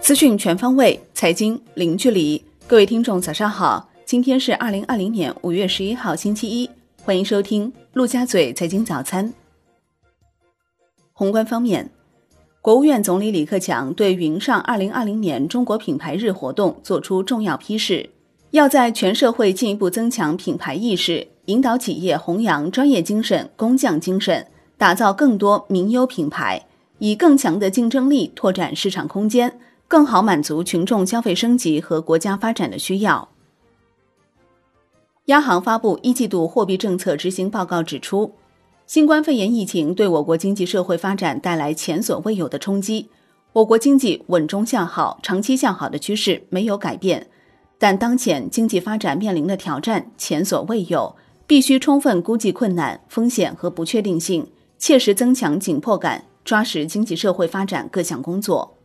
资讯全方位，财经零距离。各位听众，早上好！今天是二零二零年五月十一号，星期一。欢迎收听陆家嘴财经早餐。宏观方面，国务院总理李克强对云上二零二零年中国品牌日活动作出重要批示，要在全社会进一步增强品牌意识，引导企业弘扬专业精神、工匠精神，打造更多名优品牌，以更强的竞争力拓展市场空间。更好满足群众消费升级和国家发展的需要。央行发布一季度货币政策执行报告指出，新冠肺炎疫情对我国经济社会发展带来前所未有的冲击，我国经济稳中向好、长期向好的趋势没有改变，但当前经济发展面临的挑战前所未有，必须充分估计困难、风险和不确定性，切实增强紧迫感，抓实经济社会发展各项工作。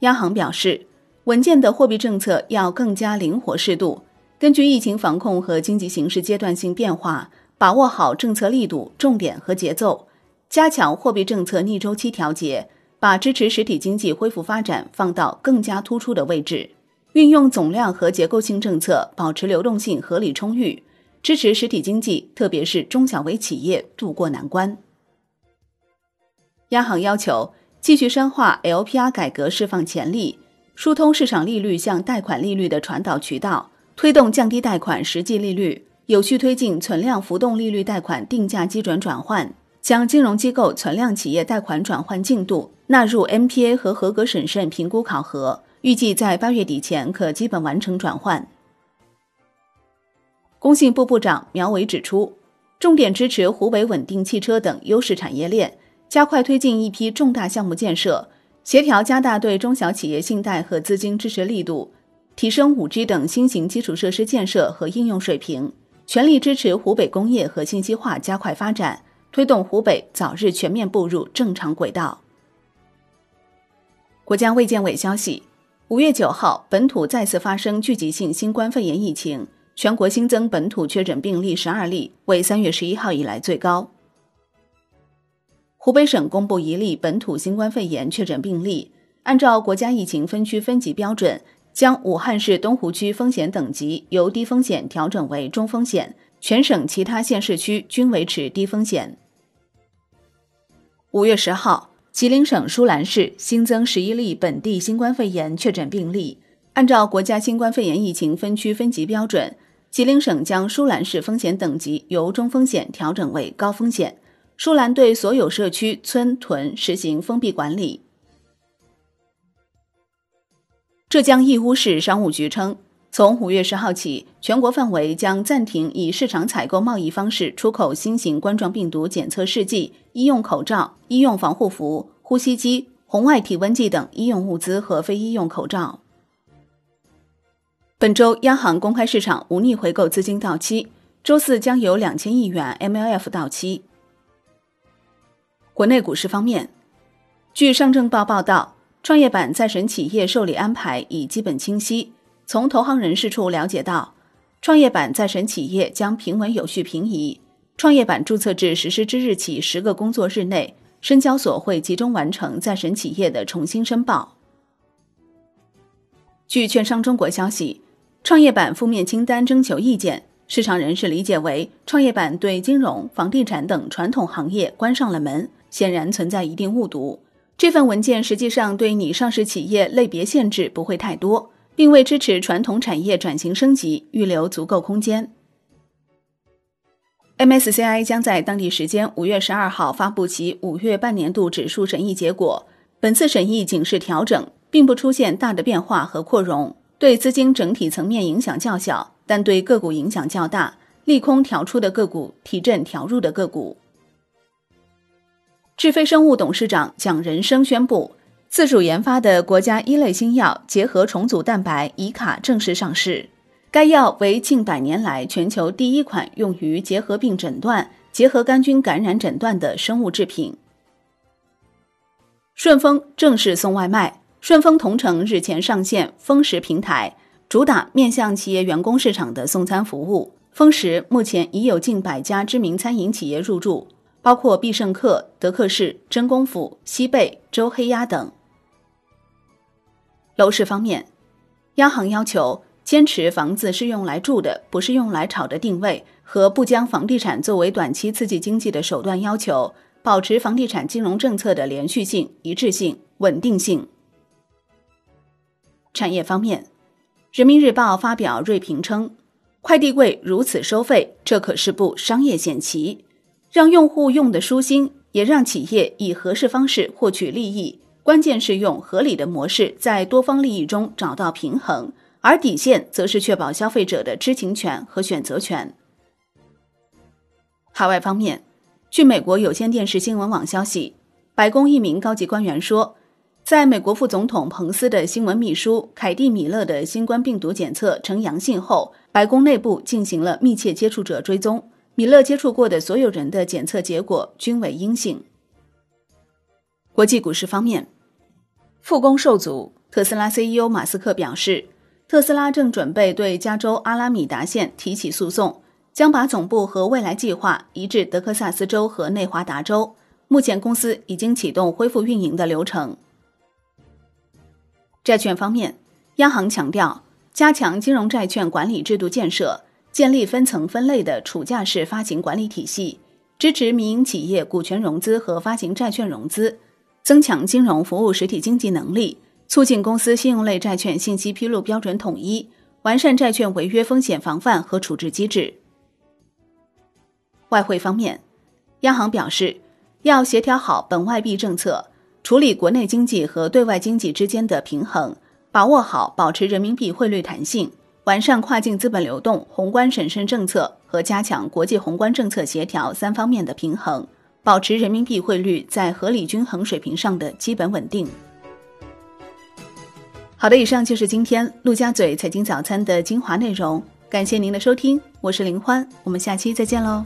央行表示，稳健的货币政策要更加灵活适度，根据疫情防控和经济形势阶段性变化，把握好政策力度、重点和节奏，加强货币政策逆周期调节，把支持实体经济恢复发展放到更加突出的位置，运用总量和结构性政策，保持流动性合理充裕，支持实体经济，特别是中小微企业渡过难关。央行要求。继续深化 LPR 改革，释放潜力，疏通市场利率向贷款利率的传导渠道，推动降低贷款实际利率，有序推进存量浮动利率贷款定价基准转换，将金融机构存量企业贷款转换进度纳入 MPA 和合格审慎评估考核，预计在八月底前可基本完成转换。工信部部长苗圩指出，重点支持湖北稳定汽车等优势产业链。加快推进一批重大项目建设，协调加大对中小企业信贷和资金支持力度，提升五 G 等新型基础设施建设和应用水平，全力支持湖北工业和信息化加快发展，推动湖北早日全面步入正常轨道。国家卫健委消息，五月九号本土再次发生聚集性新冠肺炎疫情，全国新增本土确诊病例十二例，为三月十一号以来最高。湖北省公布一例本土新冠肺炎确诊病例，按照国家疫情分区分级标准，将武汉市东湖区风险等级由低风险调整为中风险，全省其他县市区均维持低风险。五月十号，吉林省舒兰市新增十一例本地新冠肺炎确诊病例，按照国家新冠肺炎疫情分区分级标准，吉林省将舒兰市风险等级由中风险调整为高风险。舒兰对所有社区村屯实行封闭管理。浙江义乌市商务局称，从五月十号起，全国范围将暂停以市场采购贸易方式出口新型冠状病毒检测试剂、医用口罩、医用防护服、呼吸机、红外体温计等医用物资和非医用口罩。本周央行公开市场无逆回购资金到期，周四将有两千亿元 MLF 到期。国内股市方面，据上证报报道，创业板在审企业受理安排已基本清晰。从投行人士处了解到，创业板在审企业将平稳有序平移。创业板注册制实施之日起十个工作日内，深交所会集中完成在审企业的重新申报。据券商中国消息，创业板负面清单征求意见，市场人士理解为创业板对金融、房地产等传统行业关上了门。显然存在一定误读。这份文件实际上对拟上市企业类别限制不会太多，并为支持传统产业转型升级预留足够空间。MSCI 将在当地时间五月十二号发布其五月半年度指数审议结果。本次审议仅是调整，并不出现大的变化和扩容，对资金整体层面影响较小，但对个股影响较大。利空调出的个股提振调入的个股。智飞生物董事长蒋仁生宣布，自主研发的国家一类新药结合重组蛋白乙卡正式上市。该药为近百年来全球第一款用于结核病诊断、结核杆菌感染诊断的生物制品。顺丰正式送外卖，顺丰同城日前上线丰食平台，主打面向企业员工市场的送餐服务。丰食目前已有近百家知名餐饮企业入驻。包括必胜客、德克士、真功夫、西贝、周黑鸭等。楼市方面，央行要求坚持房子是用来住的，不是用来炒的定位和不将房地产作为短期刺激经济的手段要求，保持房地产金融政策的连续性、一致性、稳定性。产业方面，《人民日报》发表锐评称，快递柜如此收费，这可是部商业险棋，让用户用的舒心，也让企业以合适方式获取利益。关键是用合理的模式，在多方利益中找到平衡，而底线则是确保消费者的知情权和选择权。海外方面，据美国有线电视新闻网消息，白宫一名高级官员说，在美国副总统彭斯的新闻秘书凯蒂·米勒的新冠病毒检测呈阳性后，白宫内部进行了密切接触者追踪，米勒接触过的所有人的检测结果均为阴性。国际股市方面。复工受阻，特斯拉 CEO 马斯克表示，特斯拉正准备对加州阿拉米达县提起诉讼，将把总部和未来计划移至德克萨斯州和内华达州。目前，公司已经启动恢复运营的流程。债券方面，央行强调加强金融债券管理制度建设，建立分层分类的储价式发行管理体系，支持民营企业股权融资和发行债券融资。增强金融服务实体经济能力，促进公司信用类债券信息披露标准统一，完善债券违约风险防范和处置机制。外汇方面，央行表示要协调好本外币政策，处理国内经济和对外经济之间的平衡，把握好保持人民币汇率弹性、完善跨境资本流动、宏观审慎政策和加强国际宏观政策协调三方面的平衡。保持人民币汇率在合理均衡水平上的基本稳定。好的，以上就是今天陆家嘴财经早餐的精华内容，感谢您的收听，我是林欢，我们下期再见喽。